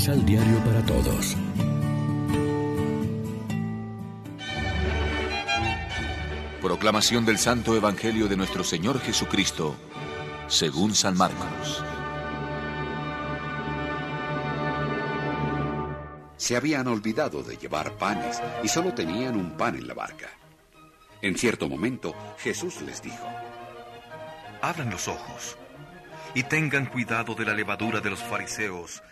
Misal Diario para Todos. Proclamación del Santo Evangelio de nuestro Señor Jesucristo, según San Marcos. Se habían olvidado de llevar panes y solo tenían un pan en la barca. En cierto momento, Jesús les dijo, Abran los ojos y tengan cuidado de la levadura de los fariseos,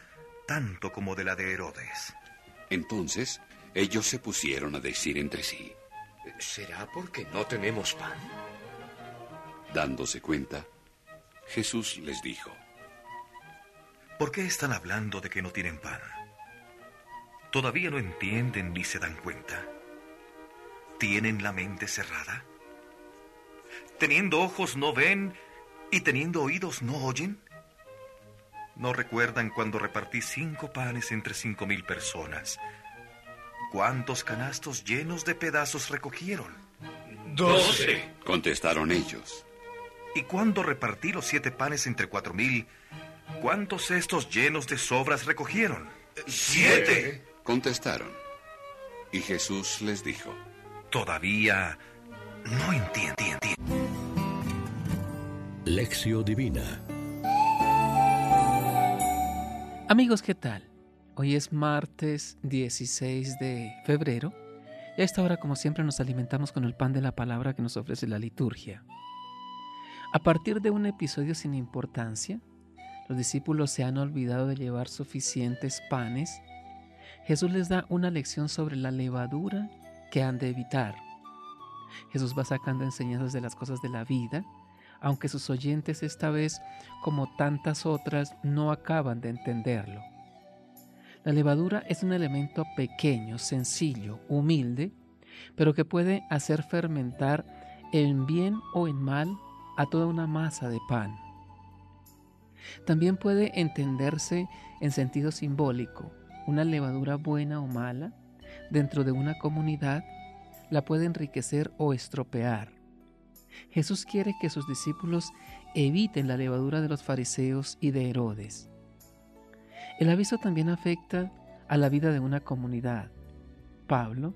tanto como de la de Herodes. Entonces, ellos se pusieron a decir entre sí, ¿Será porque no tenemos pan? Dándose cuenta, Jesús les dijo, ¿Por qué están hablando de que no tienen pan? ¿Todavía no entienden ni se dan cuenta? ¿Tienen la mente cerrada? ¿Teniendo ojos no ven y teniendo oídos no oyen? ¿No recuerdan cuando repartí cinco panes entre cinco mil personas? ¿Cuántos canastos llenos de pedazos recogieron? Doce. Contestaron ellos. ¿Y cuando repartí los siete panes entre cuatro mil, cuántos cestos llenos de sobras recogieron? Siete. Contestaron. Y Jesús les dijo, Todavía no entienden. Lección Divina. Amigos, ¿qué tal? Hoy es martes 16 de febrero y a esta hora, como siempre, nos alimentamos con el pan de la palabra que nos ofrece la liturgia. A partir de un episodio sin importancia, los discípulos se han olvidado de llevar suficientes panes. Jesús les da una lección sobre la levadura que han de evitar. Jesús va sacando enseñanzas de las cosas de la vida, aunque sus oyentes esta vez, como tantas otras, no acaban de entenderlo. La levadura es un elemento pequeño, sencillo, humilde, pero que puede hacer fermentar en bien o en mal a toda una masa de pan. También puede entenderse en sentido simbólico. Una levadura buena o mala dentro de una comunidad la puede enriquecer o estropear. Jesús quiere que sus discípulos eviten la levadura de los fariseos y de Herodes. El aviso también afecta a la vida de una comunidad. Pablo,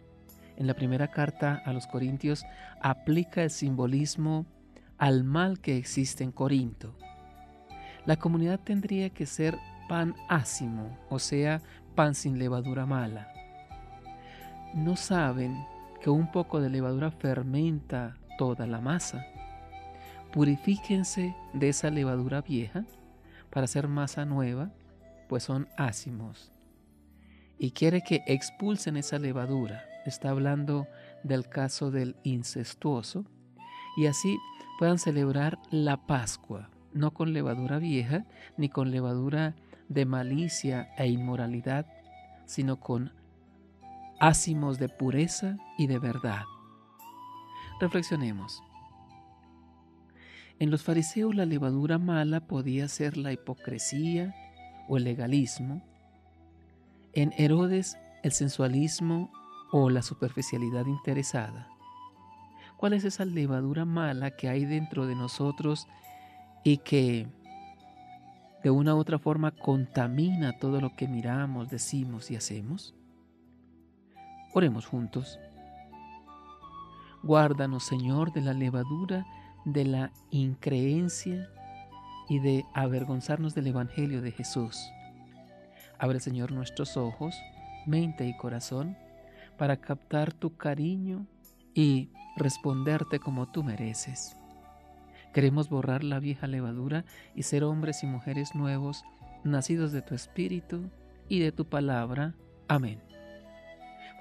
en la primera carta a los Corintios, aplica el simbolismo al mal que existe en Corinto. La comunidad tendría que ser pan ácimo, o sea, pan sin levadura mala. No saben que un poco de levadura fermenta toda la masa. Purifíquense de esa levadura vieja para hacer masa nueva, pues son ácimos. Y quiere que expulsen esa levadura. Está hablando del caso del incestuoso. Y así puedan celebrar la Pascua, no con levadura vieja, ni con levadura de malicia e inmoralidad, sino con ácimos de pureza y de verdad. Reflexionemos. En los fariseos la levadura mala podía ser la hipocresía o el legalismo. En Herodes el sensualismo o la superficialidad interesada. ¿Cuál es esa levadura mala que hay dentro de nosotros y que de una u otra forma contamina todo lo que miramos, decimos y hacemos? Oremos juntos. Guárdanos, Señor, de la levadura de la increencia y de avergonzarnos del Evangelio de Jesús. Abre, Señor, nuestros ojos, mente y corazón para captar tu cariño y responderte como tú mereces. Queremos borrar la vieja levadura y ser hombres y mujeres nuevos, nacidos de tu Espíritu y de tu palabra. Amén.